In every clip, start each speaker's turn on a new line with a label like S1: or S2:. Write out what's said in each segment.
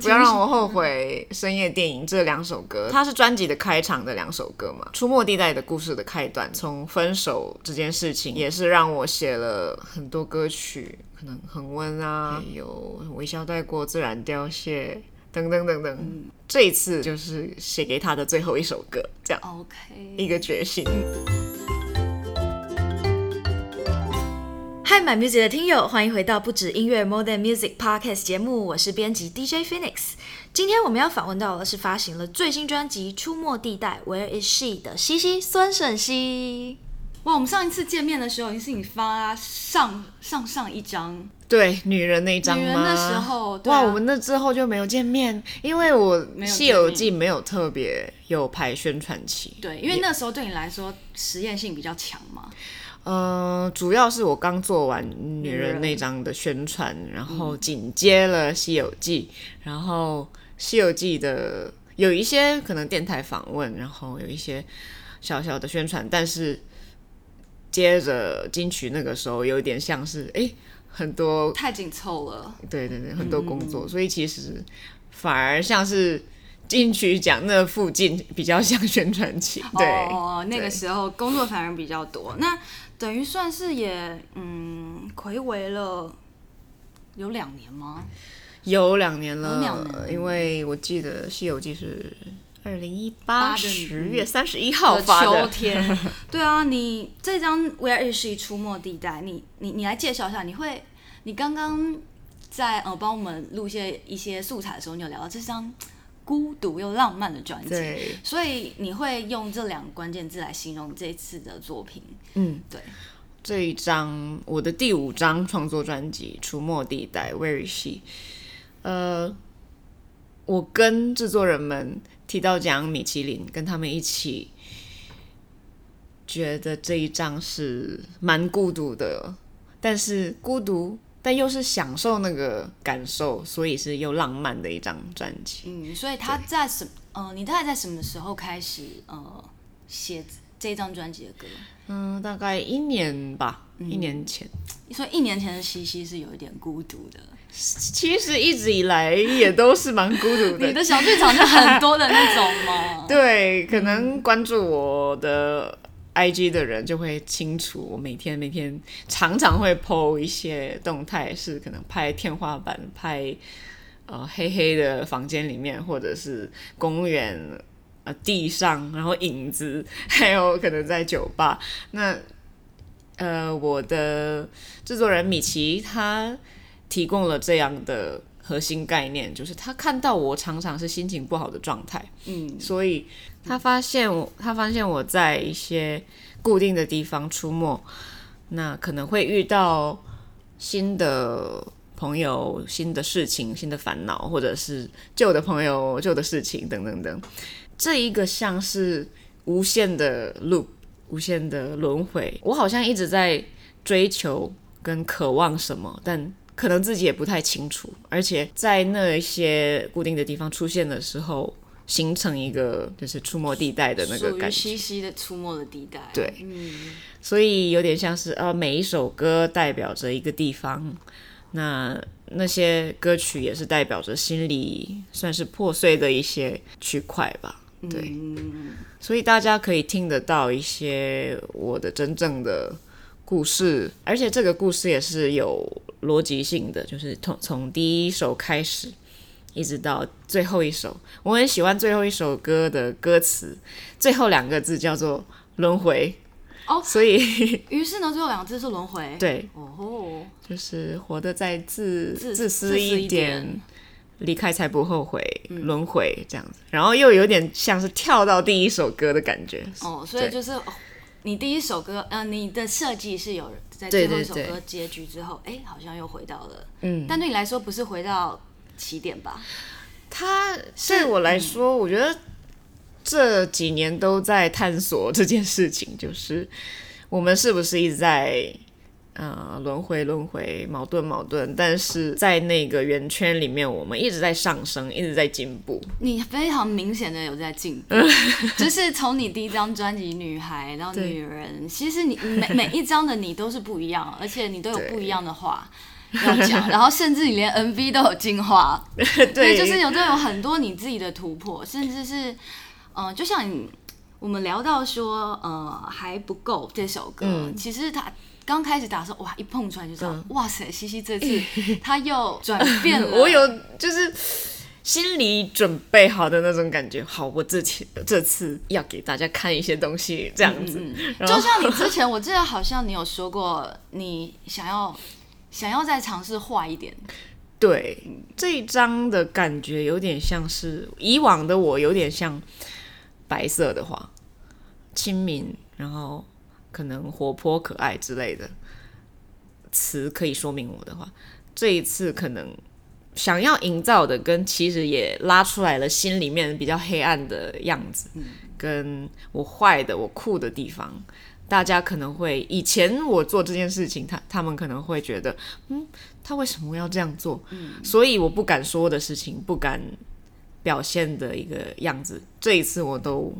S1: 不要让我后悔，深夜电影这两首歌，它是专辑的开场的两首歌嘛。出没地带的故事的开端，从分手这件事情，也是让我写了很多歌曲，可能恒温啊，还有微笑带过，自然凋谢，等等等等。嗯、这一次就是写给他的最后一首歌，这样。OK，一个决心。
S2: Hi My Music 的听友，欢迎回到不止音乐 More Than Music Podcast 节目，我是编辑 DJ Phoenix。今天我们要访问到的是发行了最新专辑《出没地带 Where Is She》的西西孙审希。哇，我们上一次见面的时候，已经是你发上上上一张，
S1: 对，女人那一张吗？
S2: 女人的时候，啊、
S1: 哇，我们那之后就没有见面，因为我《西游记》没有特别有排宣传期。
S2: 对，因为那时候对你来说实验性比较强嘛。
S1: 呃，主要是我刚做完女人那张的宣传，嗯、然后紧接了《西游记》，然后《西游记》的有一些可能电台访问，然后有一些小小的宣传，但是接着金曲那个时候有点像是哎，很多
S2: 太紧凑了，
S1: 对对对，很多工作，嗯、所以其实反而像是金曲奖那附近比较像宣传期，对
S2: 哦，那个时候工作反而比较多，那。等于算是也嗯，睽违了有两年吗？
S1: 有两年了，两年，因为我记得《西游记》是二零一八十月三十一号发的。
S2: 秋天。对啊，你这张《Where Is She》出没地带，你你你来介绍一下。你会，你刚刚在呃帮我们录一些一些素材的时候，你有聊到这张。孤独又浪漫的专辑，所以你会用这两个关键字来形容这次的作品。嗯，对，
S1: 这一张我的第五张创作专辑《出没地带》，Where is she？呃，我跟制作人们提到讲米其林，跟他们一起觉得这一张是蛮孤独的，但是孤独。但又是享受那个感受，所以是又浪漫的一张专辑。
S2: 嗯，所以他在什对呃，你大概在什么时候开始呃写这张专辑的歌？
S1: 嗯，大概一年吧，嗯、一年前。
S2: 所以一年前的西西是有一点孤独的。
S1: 其实一直以来也都是蛮孤独的。
S2: 你的小剧场就很多的那种吗？
S1: 对，可能关注我的。IG 的人就会清楚，我每天每天常常会 po 一些动态，是可能拍天花板、拍呃黑黑的房间里面，或者是公园呃地上，然后影子，还有可能在酒吧。那呃，我的制作人米奇他提供了这样的核心概念，就是他看到我常常是心情不好的状态，嗯，所以。他发现我，他发现我在一些固定的地方出没，那可能会遇到新的朋友、新的事情、新的烦恼，或者是旧的朋友、旧的事情等等等。这一个像是无限的 loop，无限的轮回。我好像一直在追求跟渴望什么，但可能自己也不太清楚。而且在那一些固定的地方出现的时候。形成一个就是出没地带的那个感觉，
S2: 西西的出没的地带。
S1: 对，嗯，所以有点像是呃，每一首歌代表着一个地方，那那些歌曲也是代表着心里算是破碎的一些区块吧。对，嗯，所以大家可以听得到一些我的真正的故事，而且这个故事也是有逻辑性的，就是从从第一首开始。一直到最后一首，我很喜欢最后一首歌的歌词，最后两个字叫做轮回。哦，所以
S2: 于是呢，最后两个字是轮回。
S1: 对，哦，就是活得再自自，自私一点，离开才不后悔，嗯、轮回这样子。然后又有点像是跳到第一首歌的感觉。
S2: 哦，所以就是对你第一首歌，呃，你的设计是有在最后一首歌结局之后，哎，好像又回到了，嗯，但对你来说不是回到。起点吧，
S1: 他对我来说，嗯、我觉得这几年都在探索这件事情，就是我们是不是一直在呃轮回轮回，矛盾矛盾，但是在那个圆圈里面，我们一直在上升，一直在进步。
S2: 你非常明显的有在进步，就是从你第一张专辑《女孩》到《女人》，其实你每每一张的你都是不一样，而且你都有不一样的话。要讲，然后甚至你连 MV 都有进化，
S1: 对，
S2: 就是有都有很多你自己的突破，甚至是，嗯、呃，就像你我们聊到说，呃，还不够这首歌，嗯、其实他刚开始打的时候，哇，一碰出来就知道，嗯、哇塞，西西这次 他又转变了，
S1: 我有就是心里准备好的那种感觉，好，我这次这次要给大家看一些东西，这样子，
S2: 嗯嗯、就像你之前，我记得好像你有说过，你想要。想要再尝试画一点，
S1: 对，这一张的感觉有点像是以往的我，有点像白色的画，清明，然后可能活泼可爱之类的词可以说明我的话。这一次可能想要营造的，跟其实也拉出来了心里面比较黑暗的样子，跟我坏的、我酷的地方。大家可能会以前我做这件事情，他他们可能会觉得，嗯，他为什么要这样做？嗯，所以我不敢说的事情，不敢表现的一个样子，这一次我都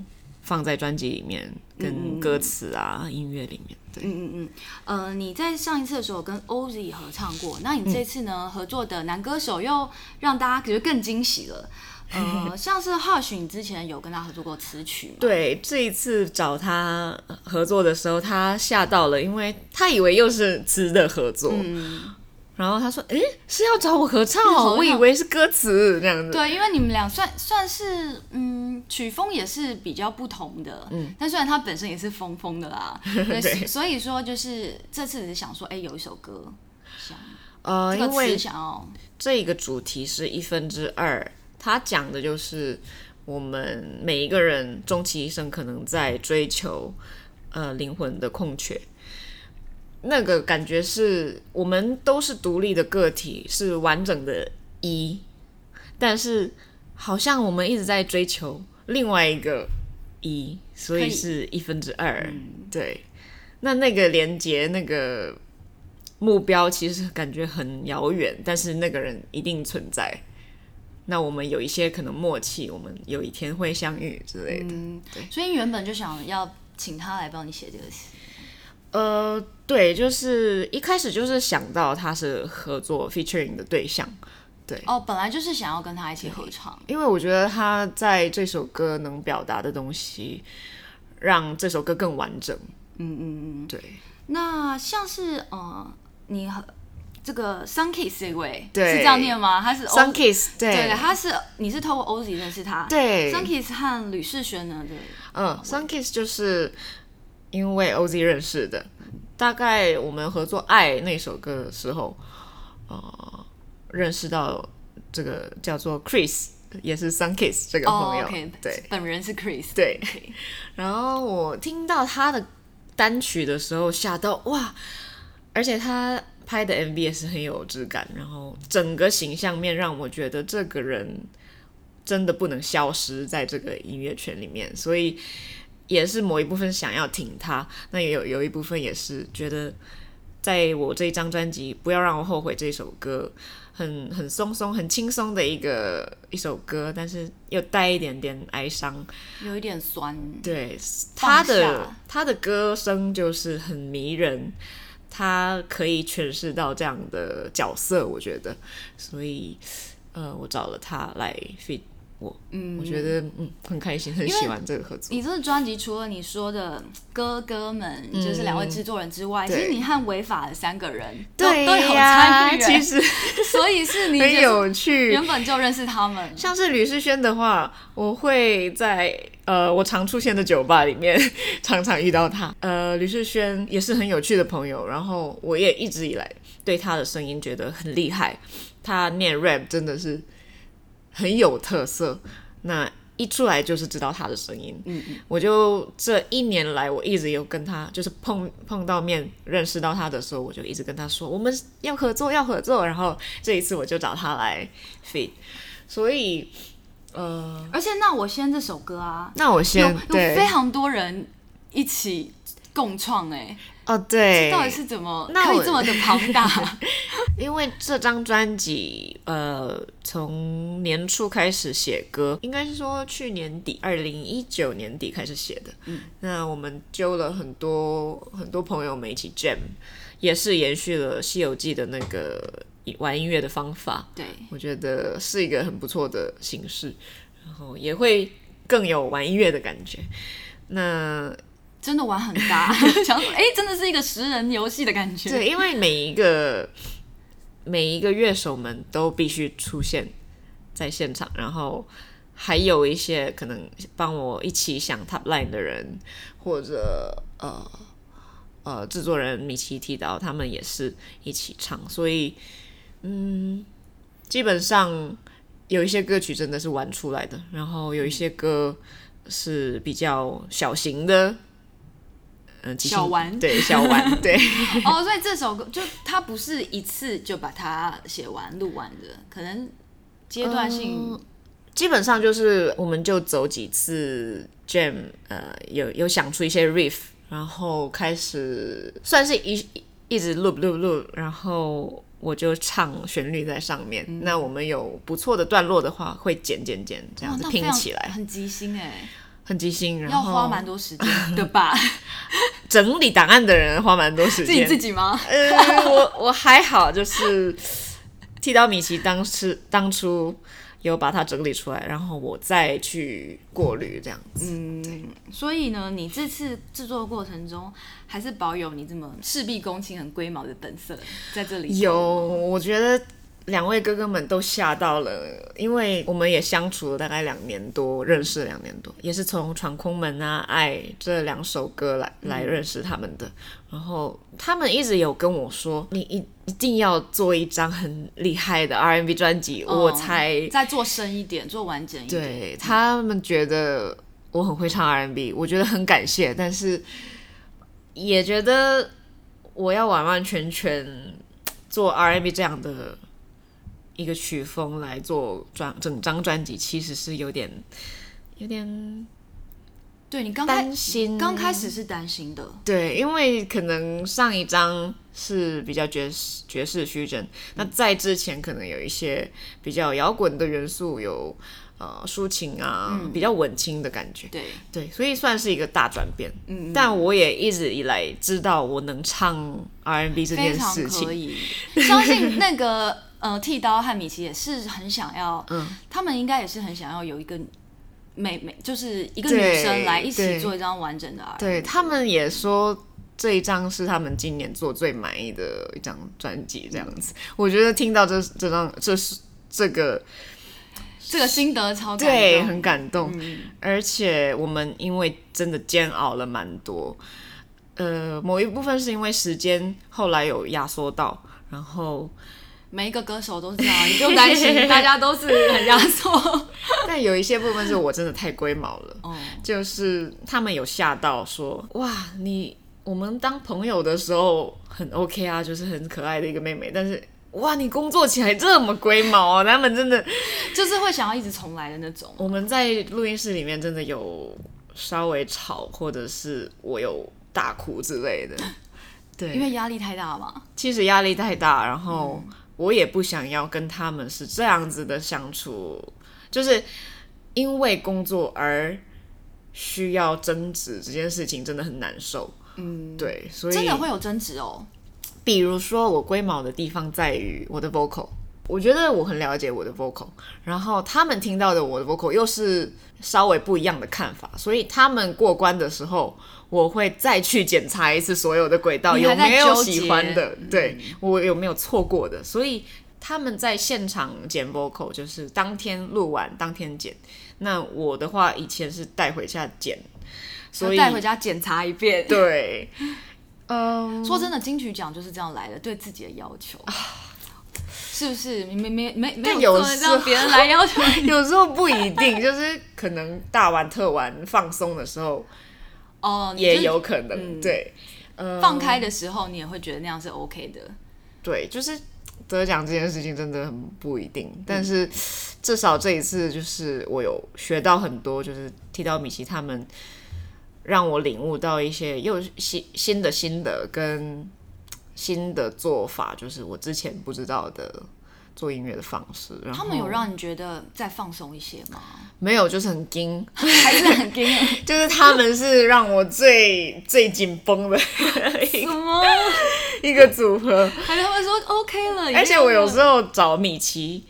S1: 放在专辑里面，跟歌词啊、嗯、音乐里面。对，
S2: 嗯嗯嗯，呃，你在上一次的时候跟 Ozzy 合唱过，那你这次呢、嗯、合作的男歌手又让大家觉得更惊喜了。呃，像是 Hush，你之前有跟他合作过词曲吗？
S1: 对，这一次找他合作的时候，他吓到了，因为他以为又是词的合作，嗯、然后他说：“诶，是要找我合唱哦，我以为是歌词这样子。”
S2: 对，因为你们俩算算是嗯，曲风也是比较不同的，嗯，但虽然他本身也是疯疯的啦，对，对所以说就是这次只是想说，诶，有一首歌想呃，这个词想要
S1: 这个主题是一分之二。他讲的就是我们每一个人终其一生可能在追求呃灵魂的空缺，那个感觉是我们都是独立的个体，是完整的一，但是好像我们一直在追求另外一个一，所以是一分之二。嗯、对，那那个连接那个目标其实感觉很遥远，但是那个人一定存在。那我们有一些可能默契，我们有一天会相遇之类的。嗯，对。
S2: 所以原本就想要请他来帮你写这个词。
S1: 呃，对，就是一开始就是想到他是合作 featuring 的对象，对。
S2: 哦，本来就是想要跟他一起合唱，
S1: 因为我觉得他在这首歌能表达的东西，让这首歌更完整。
S2: 嗯嗯嗯，
S1: 对。
S2: 那像是呃，你和。这个 Sunkiss 这位
S1: 对
S2: 是这样念吗？他是
S1: Sunkiss，对，
S2: 对，他是你是透过 Ozzy 认识他，
S1: 对。
S2: Sunkiss 和吕世轩呢？对，
S1: 嗯，Sunkiss 就是因为 Ozzy 认识的，大概我们合作《爱》那首歌的时候，呃，认识到这个叫做 Chris，也是 Sunkiss 这个朋友，oh, okay. 对，
S2: 本人是 Chris，
S1: 对。Okay. 然后我听到他的单曲的时候，吓到哇，而且他。拍的 MV 也是很有质感，然后整个形象面让我觉得这个人真的不能消失在这个音乐圈里面，所以也是某一部分想要挺他，那也有有一部分也是觉得在我这一张专辑不要让我后悔这首歌，很很松松很轻松的一个一首歌，但是又带一点点哀伤，
S2: 有一点酸，
S1: 对，他的他的歌声就是很迷人。他可以诠释到这样的角色，我觉得，所以，呃，我找了他来 feat 我，嗯，我觉得嗯很开心，很喜欢这个合作。
S2: 你这个专辑除了你说的哥哥们，嗯、就是两位制作人之外，其实你和违法的三个人都都有参与，
S1: 其实
S2: 所以是你很
S1: 有趣，
S2: 原本就认识他们。
S1: 像是吕世轩的话，我会在。呃，我常出现的酒吧里面，常常遇到他。呃，吕世轩也是很有趣的朋友，然后我也一直以来对他的声音觉得很厉害。他念 rap 真的是很有特色，那一出来就是知道他的声音。嗯嗯，我就这一年来，我一直有跟他，就是碰碰到面，认识到他的时候，我就一直跟他说我们要合作，要合作。然后这一次我就找他来所以。呃，
S2: 而且那我先这首歌啊，
S1: 那我先
S2: 有有非常多人一起共创哎、
S1: 哦，对，
S2: 到底是怎么
S1: 那我
S2: 可以这么的庞大？
S1: 因为这张专辑，呃，从年初开始写歌，应该是说去年底，二零一九年底开始写的。嗯，那我们揪了很多很多朋友们一起 jam，也是延续了《西游记》的那个玩音乐的方法。
S2: 对，我
S1: 觉得是一个很不错的形式，然后也会更有玩音乐的感觉。那
S2: 真的玩很大，想说，哎，真的是一个十人游戏的感觉。
S1: 对，因为每一个每一个乐手们都必须出现在现场，然后还有一些可能帮我一起想 top line 的人，或者呃呃制作人米奇提到他们也是一起唱，所以嗯，基本上有一些歌曲真的是玩出来的，然后有一些歌是比较小型的。
S2: 嗯，小玩
S1: 对小玩对
S2: 哦，所以这首歌就它不是一次就把它写完录完的，可能阶段性、嗯，
S1: 基本上就是我们就走几次 jam，呃，有有想出一些 riff，然后开始算是一一直 loop loop loop，然后我就唱旋律在上面。嗯、那我们有不错的段落的话，会剪剪剪这样子拼起来，
S2: 很即兴哎。
S1: 很即兴，然
S2: 后要花蛮多时间的吧？
S1: 整理档案的人花蛮多时间。
S2: 自己自己吗？
S1: 呃，我我还好，就是剃刀米奇当时当初有把它整理出来，然后我再去过滤这样子。
S2: 嗯，所以呢，你这次制作的过程中，还是保有你这么事必躬亲、很龟毛的本色在这里。
S1: 有，我觉得。两位哥哥们都吓到了，因为我们也相处了大概两年多，认识两年多，也是从《闯空门》啊、《爱》这两首歌来来认识他们的。嗯、然后他们一直有跟我说：“你一一定要做一张很厉害的 R&B 专辑，哦、我才
S2: 再做深一点，做完整一点。”
S1: 对，他们觉得我很会唱 R&B，我觉得很感谢，但是也觉得我要完完全全做 R&B 这样的。一个曲风来做专整张专辑，其实是有点有点，
S2: 对你刚担心，刚开始是担心的，
S1: 对，因为可能上一张是比较爵士爵士虚真，那在之前可能有一些比较摇滚的元素，有呃抒情啊，嗯、比较文青的感觉，
S2: 对
S1: 对，所以算是一个大转变。嗯，但我也一直以来知道我能唱 R&B 这件事情，可以
S2: 相信那个。呃，剃刀和米奇也是很想要，嗯，他们应该也是很想要有一个美美，就是一个女生来一起做一张完整的。
S1: 对，他们也说这一张是他们今年做最满意的一张专辑，这样子。嗯、我觉得听到这这张，这是这个
S2: 这个心得超感动，
S1: 对，很感动。嗯、而且我们因为真的煎熬了蛮多，呃，某一部分是因为时间后来有压缩到，然后。
S2: 每一个歌手都是这样，你不用担心，大家都是很压缩。
S1: 但有一些部分是我真的太龟毛了，哦、就是他们有吓到说，哇，你我们当朋友的时候很 OK 啊，就是很可爱的一个妹妹，但是哇，你工作起来这么龟毛啊，他们真的
S2: 就是会想要一直重来的那种。
S1: 我们在录音室里面真的有稍微吵，或者是我有大哭之类的，对，
S2: 因为压力太大嘛。
S1: 其实压力太大，然后。嗯我也不想要跟他们是这样子的相处，就是因为工作而需要争执这件事情真的很难受。嗯，对，所以
S2: 真的会有争执哦。
S1: 比如说我龟毛的地方在于我的 vocal，我觉得我很了解我的 vocal，然后他们听到的我的 vocal 又是稍微不一样的看法，所以他们过关的时候。我会再去检查一次所有的轨道有没有喜欢的，对，我有没有错过的。所以他们在现场剪 vocal，就是当天录完当天剪。那我的话以前是带回家剪，所以
S2: 带回家检查一遍。
S1: 对，嗯，
S2: 说真的，金曲奖就是这样来的，对自己的要求，是不是？没没没没没有让别人来要求，
S1: 有时候不一定，就是可能大玩特玩放松的时候。
S2: 哦，
S1: 也有可能，嗯、对，
S2: 呃、放开的时候你也会觉得那样是 OK 的。
S1: 对，就是得奖这件事情真的很不一定，嗯、但是至少这一次就是我有学到很多，就是提到米奇他们，让我领悟到一些又新新的心得跟新的做法，就是我之前不知道的。做音乐的方式，
S2: 他们有让你觉得再放松一些吗？
S1: 没有，就是很惊，
S2: 还是很惊。
S1: 就是他们是让我最最紧绷的什么一个组合，
S2: 还是他们说 OK 了。
S1: 而且我有时候找米奇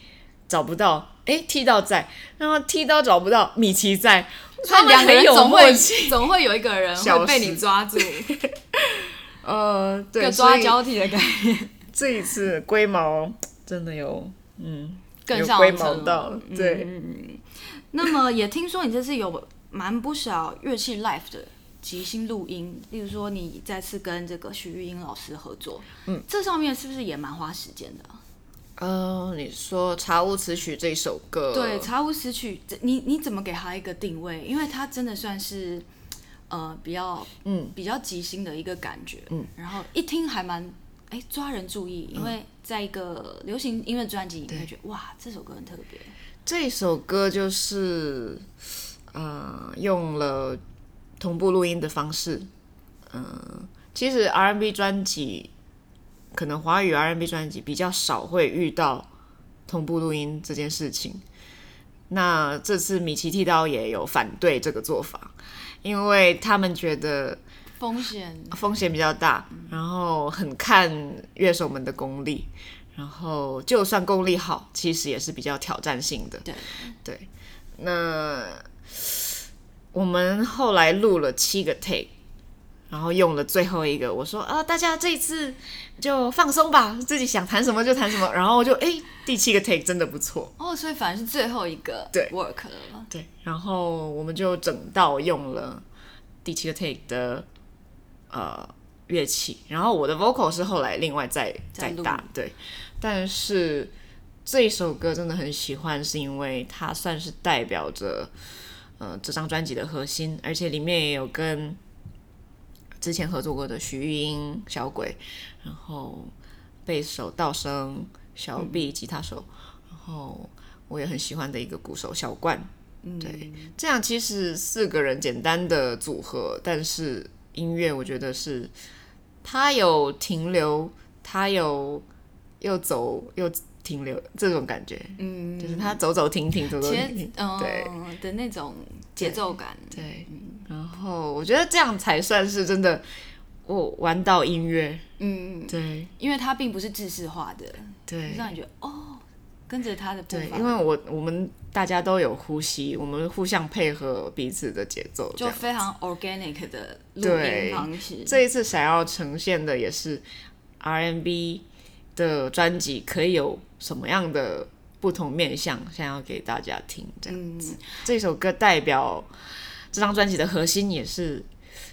S1: 找不到，哎，剃刀在，然后剃刀找不到，米奇在，
S2: 他们两个人总会总会有一个人会被你抓住。
S1: 呃，对，
S2: 抓交替的概念。
S1: 这一次龟毛。真的有，嗯，
S2: 更上层
S1: 到，对。
S2: 嗯，那么也听说你这次有蛮不少乐器 live 的即兴录音，例如说你再次跟这个徐玉英老师合作，嗯，这上面是不是也蛮花时间的？
S1: 呃，你说《查无此曲》这首歌，
S2: 对，《查无此曲》，你你怎么给他一个定位？因为他真的算是呃比较嗯比较即兴的一个感觉，嗯，然后一听还蛮。哎，抓人注意，因为在一个流行音乐专辑里面，觉得哇，这首歌很特别。
S1: 这首歌就是，呃，用了同步录音的方式。嗯、呃，其实 R&B 专辑，可能华语 R&B 专辑比较少会遇到同步录音这件事情。那这次米奇剃刀也有反对这个做法，因为他们觉得。
S2: 风险
S1: 风险比较大，然后很看乐手们的功力，然后就算功力好，其实也是比较挑战性的。
S2: 对
S1: 对，那我们后来录了七个 take，然后用了最后一个，我说啊，大家这一次就放松吧，自己想弹什么就弹什么，然后就哎，第七个 take 真的不错
S2: 哦，所以反而是最后一个对 work 了。
S1: 对，然后我们就整到用了第七个 take 的。呃，乐器，然后我的 vocal 是后来另外再再打，对。但是这一首歌真的很喜欢，是因为它算是代表着呃这张专辑的核心，而且里面也有跟之前合作过的徐玉英、小鬼，然后贝手道生、小 B 吉他手，然后我也很喜欢的一个鼓手小冠，对，这样其实四个人简单的组合，但是。音乐，我觉得是他有停留，他有又走又停留这种感觉，嗯，就是他走走停停，走走停停，
S2: 嗯、对。的那种节奏感，
S1: 对。对嗯、然后我觉得这样才算是真的，我玩到音乐，嗯，对，
S2: 因为它并不是制式化的，
S1: 对，
S2: 让你觉得哦。跟着他的步
S1: 伐，对，因为我我们大家都有呼吸，我们互相配合彼此的节奏，
S2: 就非常 organic 的录音方式。
S1: 这一次想要呈现的也是 R&B 的专辑可以有什么样的不同面向，想要给大家听这样子。嗯、这首歌代表这张专辑的核心，也是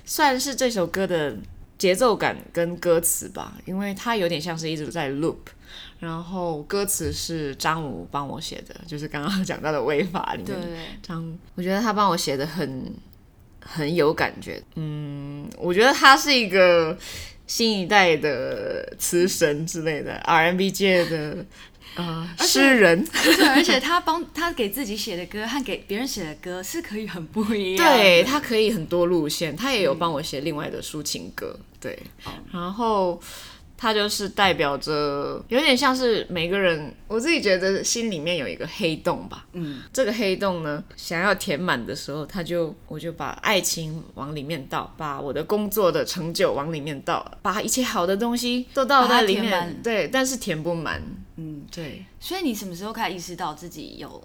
S1: 算是这首歌的节奏感跟歌词吧，因为它有点像是一直在 loop。然后歌词是张武帮我写的，就是刚刚 讲到的《违法》里面。对，张，我觉得他帮我写的很很有感觉。嗯，我觉得他是一个新一代的词神之类的 R&B 界的呃诗人。
S2: 对，而且他帮 他给自己写的歌和给别人写的歌是可以很不一样。
S1: 对，他可以很多路线，他也有帮我写另外的抒情歌。对，嗯、然后。他就是代表着，有点像是每个人，我自己觉得心里面有一个黑洞吧。嗯，这个黑洞呢，想要填满的时候，他就我就把爱情往里面倒，把我的工作的成就往里面倒，把一切好的东西都倒在里面。对，但是填不满。嗯，对。
S2: 所以你什么时候开始意识到自己有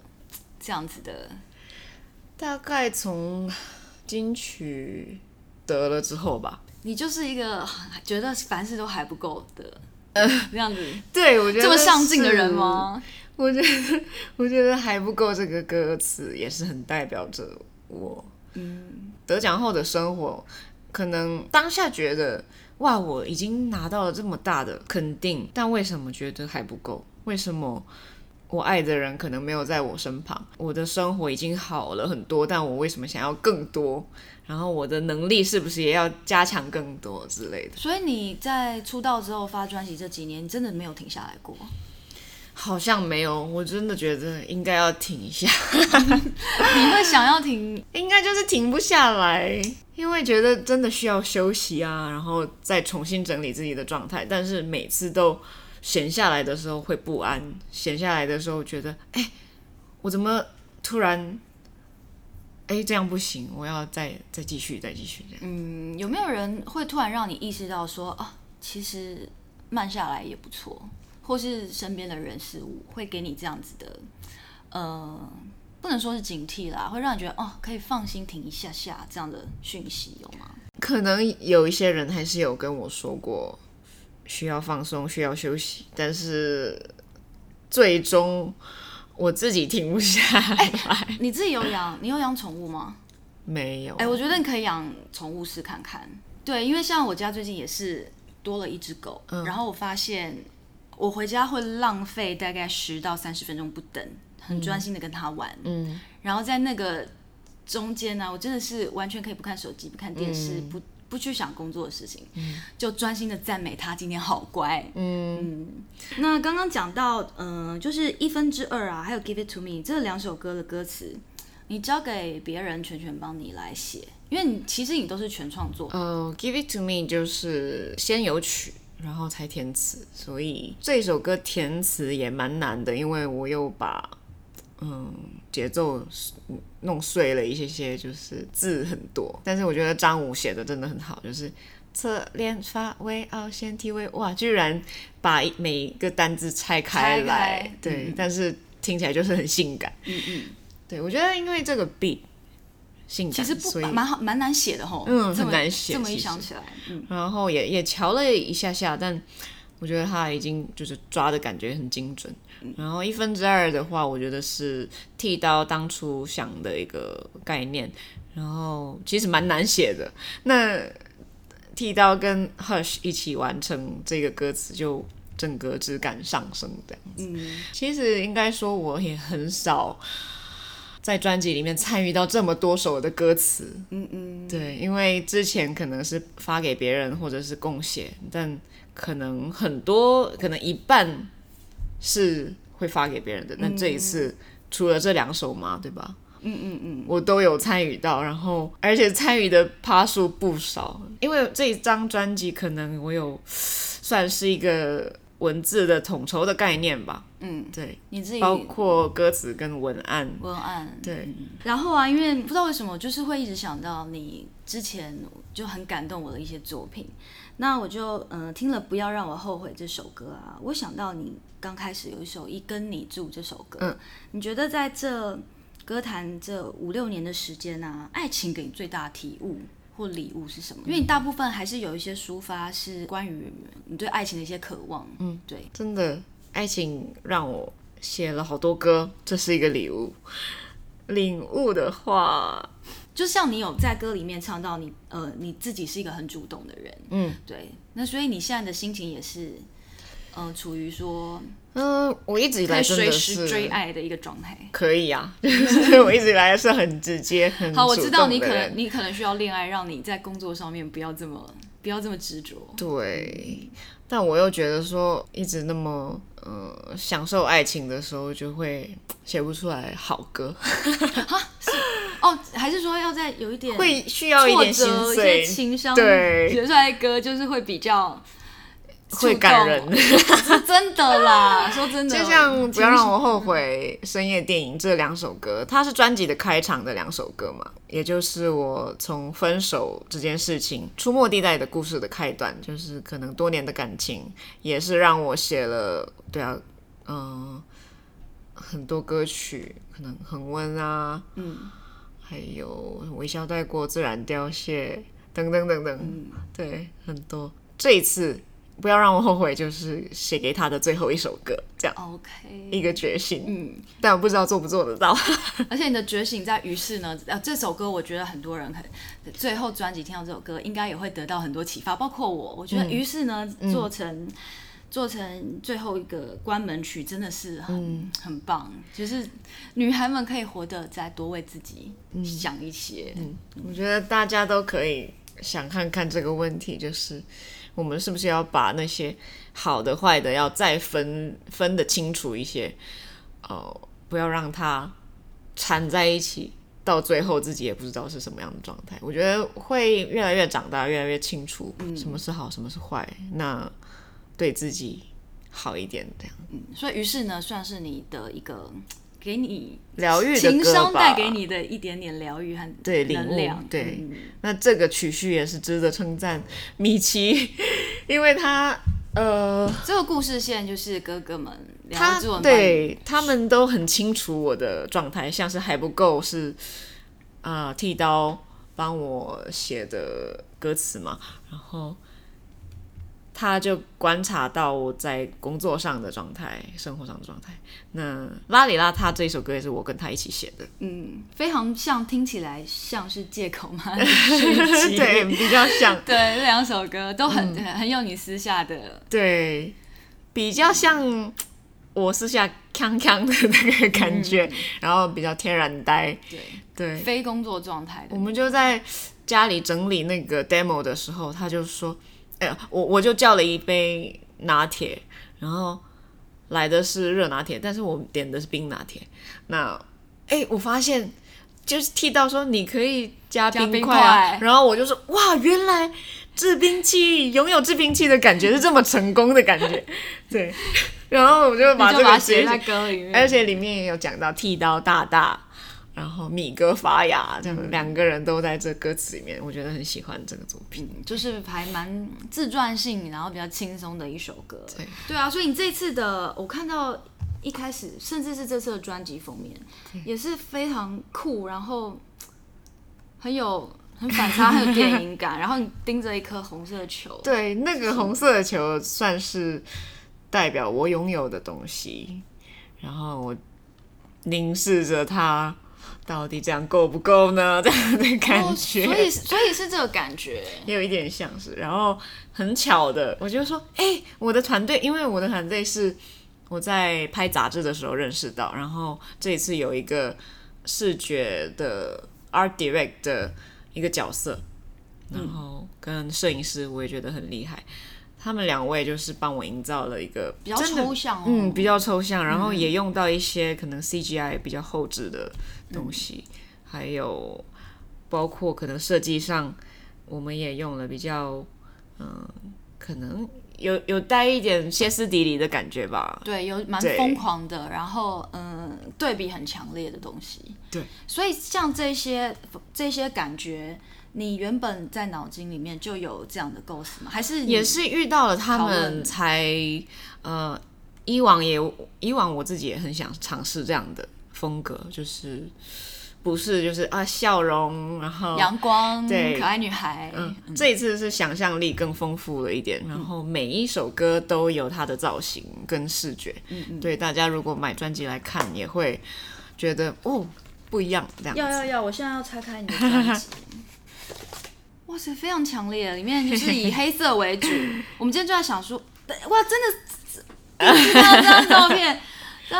S2: 这样子的？
S1: 大概从金曲得了之后吧。
S2: 你就是一个觉得凡事都还不够的，呃，这样子。
S1: 对，我觉得
S2: 这么上进的人吗？
S1: 我觉得，我觉得还不够。这个歌词也是很代表着我。嗯，得奖后的生活，可能当下觉得哇，我已经拿到了这么大的肯定，但为什么觉得还不够？为什么？我爱的人可能没有在我身旁，我的生活已经好了很多，但我为什么想要更多？然后我的能力是不是也要加强更多之类的？
S2: 所以你在出道之后发专辑这几年，你真的没有停下来过？
S1: 好像没有，我真的觉得应该要停一下。
S2: 你会想要停？
S1: 应该就是停不下来，因为觉得真的需要休息啊，然后再重新整理自己的状态。但是每次都闲下来的时候会不安，闲下来的时候觉得，哎，我怎么突然，哎，这样不行，我要再再继续，再继续这样。
S2: 嗯，有没有人会突然让你意识到说，啊，其实慢下来也不错？或是身边的人事物会给你这样子的，呃，不能说是警惕啦，会让你觉得哦，可以放心停一下下这样的讯息有吗？
S1: 可能有一些人还是有跟我说过需要放松、需要休息，但是最终我自己停不下来。
S2: 欸，你自己有养？你有养宠物吗？
S1: 没有。
S2: 哎，欸，我觉得你可以养宠物试看看。对，因为像我家最近也是多了一只狗，嗯，然后我发现。我回家会浪费大概十到三十分钟不等，很专心的跟它玩。嗯，然后在那个中间呢，我真的是完全可以不看手机、不看电视、嗯、不不去想工作的事情，嗯、就专心的赞美他今天好乖。嗯，嗯，那刚刚讲到，嗯、呃，就是一分之二啊，还有 Give It To Me 这两首歌的歌词，你交给别人全权帮你来写，因为你其实你都是全创作。
S1: 呃，Give It To Me 就是先有曲。然后才填词，所以这首歌填词也蛮难的，因为我又把嗯节奏弄碎了一些些，就是字很多。但是我觉得张武写的真的很好，就是侧脸发尾凹陷体位，哇，居然把每一个单字拆开来，开对，嗯、但是听起来就是很性感。嗯嗯，对，我觉得因为这个 beat。其
S2: 实不蛮好，蛮难写的吼。
S1: 嗯，很难写。
S2: 这么一想起来，
S1: 嗯，然后也也瞧了一下下，但我觉得他已经就是抓的感觉很精准。嗯、然后一分之二的话，我觉得是剃刀当初想的一个概念，然后其实蛮难写的。那剃刀跟 Hush 一起完成这个歌词，就整个质感上升这样子。嗯，其实应该说我也很少。在专辑里面参与到这么多首的歌词，嗯嗯，对，因为之前可能是发给别人或者是共写，但可能很多，可能一半是会发给别人的。那这一次除了这两首嘛，对吧？嗯嗯嗯，我都有参与到，然后而且参与的趴数不少，因为这一张专辑可能我有算是一个。文字的统筹的概念吧，嗯，对，
S2: 你自己
S1: 包括歌词跟文案，
S2: 文案
S1: 对、
S2: 嗯。然后啊，因为不知道为什么，就是会一直想到你之前就很感动我的一些作品，那我就嗯、呃、听了《不要让我后悔》这首歌啊，我想到你刚开始有一首《一跟你住》这首歌，嗯，你觉得在这歌坛这五六年的时间啊，爱情给你最大的体悟？或礼物是什么？因为你大部分还是有一些抒发是关于你对爱情的一些渴望。嗯，对，
S1: 真的，爱情让我写了好多歌，这是一个礼物。领悟的话，
S2: 就像你有在歌里面唱到你，呃，你自己是一个很主动的人。嗯，对。那所以你现在的心情也是，呃，处于说。
S1: 嗯，我一直以来真的是
S2: 追爱的一个状态。
S1: 可以啊，就是我一直以来是很直接、很
S2: 好。我知道你可能你可能需要恋爱，让你在工作上面不要这么不要这么执着。
S1: 对，但我又觉得说，一直那么呃享受爱情的时候，就会 写不出来好歌。
S2: 哈，是哦，还是说要再有一点
S1: 会需要一点心碎、
S2: 情商，
S1: 对，
S2: 写出来的歌就是会比较。
S1: 会感人，
S2: 是真的啦。说真的，
S1: 就像不要让我后悔、深夜电影这两首歌，它是专辑的开场的两首歌嘛，也就是我从分手这件事情、出没地带的故事的开端，就是可能多年的感情，也是让我写了，对啊，嗯，很多歌曲可能恒温啊，嗯，还有微笑带过，自然凋谢，等等等等，嗯，对，很多。这一次。不要让我后悔，就是写给他的最后一首歌，这样。OK，一个觉醒。嗯，但我不知道做不做得到。
S2: 而且你的觉醒在于是呢，呃，这首歌我觉得很多人很最后专辑听到这首歌，应该也会得到很多启发，包括我。我觉得于是呢，嗯、做成做成最后一个关门曲，真的是很、嗯、很棒。就是女孩们可以活得再多为自己想一些。
S1: 嗯，我觉得大家都可以想看看这个问题，就是。我们是不是要把那些好的坏的要再分分得清楚一些？哦、呃，不要让它缠在一起，到最后自己也不知道是什么样的状态。我觉得会越来越长大，越来越清楚什么是好，什么是坏，那对自己好一点，这样。
S2: 嗯，所以于是呢，算是你的一个。给你
S1: 疗愈的
S2: 情商带给你的一点点疗愈和
S1: 对领悟，对，嗯、那这个曲序也是值得称赞。米奇，因为他呃，
S2: 这个故事线就是哥哥们，
S1: 他对他们都很清楚我的状态，像是还不够是啊、呃，剃刀帮我写的歌词嘛，然后。他就观察到我在工作上的状态、生活上的状态。那拉里拉他这一首歌也是我跟他一起写的，
S2: 嗯，非常像，听起来像是借口吗？
S1: 对，比较像。
S2: 对，这两首歌都很、嗯、很有你私下的，
S1: 对，比较像我私下康康的那个感觉，嗯、然后比较天然呆，
S2: 对
S1: 对，
S2: 非工作状态。
S1: 我们就在家里整理那个 demo 的时候，他就说。哎呀，我我就叫了一杯拿铁，然后来的是热拿铁，但是我点的是冰拿铁。那，哎，我发现就是剃刀说你可以加冰块然后我就说哇，原来制冰器拥有制冰器的感觉是这么成功的感觉，对。然后我就把这个写在歌里面，而且里面也有讲到剃刀大大。然后米哥发芽，这样两个人都在这歌词里面，我觉得很喜欢这个作品，
S2: 就是还蛮自传性，然后比较轻松的一首歌。
S1: 对，
S2: 对啊，所以你这次的，我看到一开始，甚至是这次的专辑封面，也是非常酷，然后很有很反差，很有电影感。然后你盯着一颗红色的球，
S1: 对，那个红色的球算是代表我拥有的东西，然后我凝视着它。到底这样够不够呢？这样的感觉，
S2: 哦、所以所以是这个感觉，
S1: 也有一点像是。然后很巧的，我就说，哎、欸，我的团队，因为我的团队是我在拍杂志的时候认识到，然后这一次有一个视觉的 art direct 的一个角色，然后跟摄影师，我也觉得很厉害。他们两位就是帮我营造了一个
S2: 比较抽象、哦，
S1: 嗯，比较抽象，然后也用到一些可能 CGI 比较后置的东西，嗯、还有包括可能设计上，我们也用了比较，嗯、呃，可能有有带一点歇斯底里的感觉吧。
S2: 对，有蛮疯狂的，然后嗯，对比很强烈的东西。
S1: 对，所
S2: 以像这些这些感觉。你原本在脑筋里面就有这样的构思吗？还是
S1: 也是遇到了他们才呃，以往也以往我自己也很想尝试这样的风格，就是不是就是啊笑容，然后
S2: 阳光，
S1: 对，
S2: 可爱女孩。
S1: 嗯，这一次是想象力更丰富了一点，然后每一首歌都有它的造型跟视觉。嗯嗯，对，大家如果买专辑来看，也会觉得哦不一样这样。
S2: 要要要，我现在要拆开你的专辑。哇塞，非常强烈，里面就是以黑色为主。我们今天就在想说，哇，真的，这张照片，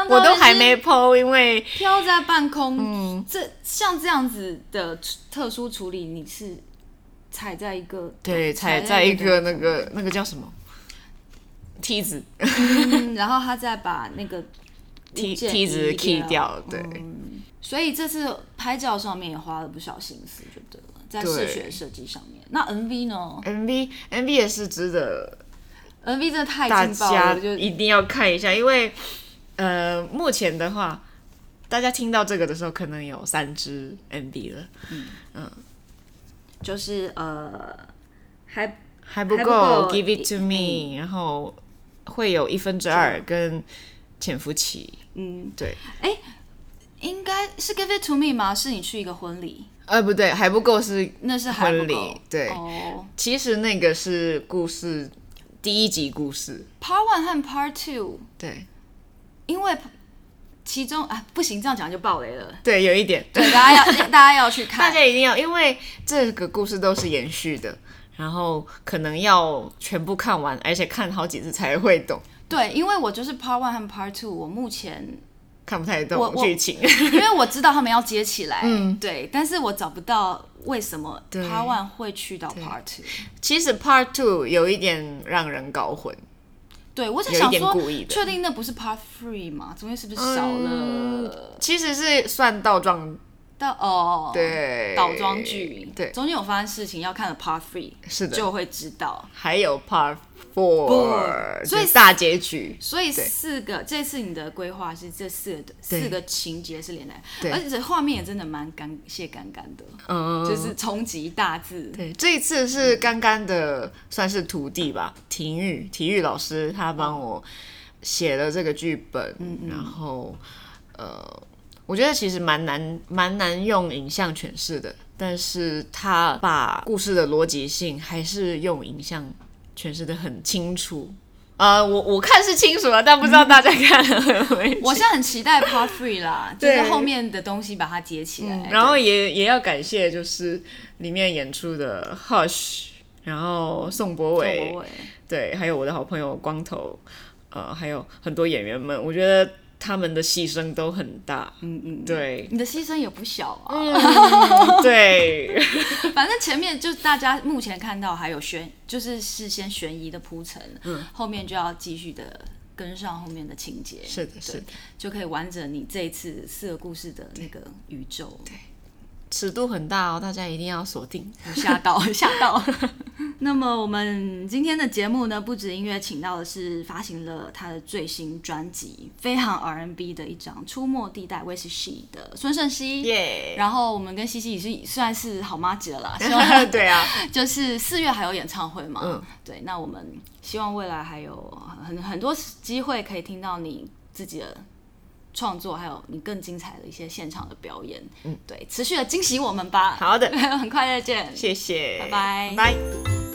S1: 我都还没 po，因为
S2: 飘在半空。嗯，这像这样子的特殊处理，你是踩在一个
S1: 对，踩在一个那个那个叫什么梯子，
S2: 嗯，然后他再把那个
S1: 梯梯子 key 掉，对。
S2: 嗯，所以这次拍照上面也花了不少心思，就对了。在视觉设计上面，那 MV 呢
S1: ？MV MV 也是值得
S2: ，MV 真的太劲爆了，
S1: 就一定要看一下。因为呃，目前的话，大家听到这个的时候，可能有三支 MV 了。嗯嗯，
S2: 就是呃，还
S1: 还不够，Give it to me，然后会有一分之二跟潜伏期。嗯，对。
S2: 哎，应该是 Give it to me 吗？是你去一个婚礼？
S1: 呃，不对，还不够是
S2: 那是婚礼，
S1: 对，oh. 其实那个是故事第一集故事
S2: ，Part One 和 Part Two，
S1: 对，
S2: 因为其中啊不行，这样讲就爆雷了，
S1: 对，有一点，
S2: 对，大家要 大家要去看，
S1: 大家一定要，因为这个故事都是延续的，然后可能要全部看完，而且看好几次才会懂，
S2: 对，因为我就是 Part One 和 Part Two，我目前。
S1: 看不太懂剧情，
S2: 因为我知道他们要接起来，嗯，对，但是我找不到为什么 Part One 会去到 Part Two？
S1: 其实 Part Two 有一点让人搞混。
S2: 对，我在想说，确定那不是 Part Three 吗？中间是不是少了？嗯、
S1: 其实是算倒装。
S2: 到哦，
S1: 对，
S2: 倒装剧，
S1: 对，
S2: 中间有发生事情，要看了 Part Three，
S1: 是的，
S2: 就会知道。
S1: 还有 Part Four，所以大结局。
S2: 所以四个，这次你的规划是这四个四个情节是连来，
S1: 对，
S2: 而且这画面也真的蛮干谢干干的，嗯，就是冲击大字。
S1: 对，这一次是干干的，算是徒弟吧，体育体育老师他帮我写了这个剧本，嗯，然后呃。我觉得其实蛮难，蛮难用影像诠释的，但是他把故事的逻辑性还是用影像诠释的很清楚。呃，我我看是清楚了，但不知道大家看了没？
S2: 我现在很期待 Part Three 啦，就是后面的东西把它接起来。
S1: 嗯、然后也也要感谢，就是里面演出的 Hush，然后宋博伟，对，还有我的好朋友光头，呃，还有很多演员们，我觉得。他们的牺牲都很大，嗯嗯，对，
S2: 你的牺牲也不小啊，
S1: 嗯、对，
S2: 反正前面就大家目前看到还有悬，就是事先悬疑的铺陈，嗯，后面就要继续的跟上后面的情节，
S1: 是的，是的，
S2: 就可以完整你这一次四个故事的那个宇宙，
S1: 对。对尺度很大哦，大家一定要锁定。
S2: 吓到，吓到。那么我们今天的节目呢，不止音乐，请到的是发行了他的最新专辑，非常 R&B 的一张《出没地带》，With She 的孙胜熙。耶。然后我们跟西西也是算是好麻吉了啦。
S1: 对啊。
S2: 就是四月还有演唱会嘛？嗯。对，那我们希望未来还有很很多机会可以听到你自己的。创作还有你更精彩的一些现场的表演，嗯，对，持续的惊喜我们吧。
S1: 好的，
S2: 很快再见，
S1: 谢谢，
S2: 拜。拜，
S1: 拜。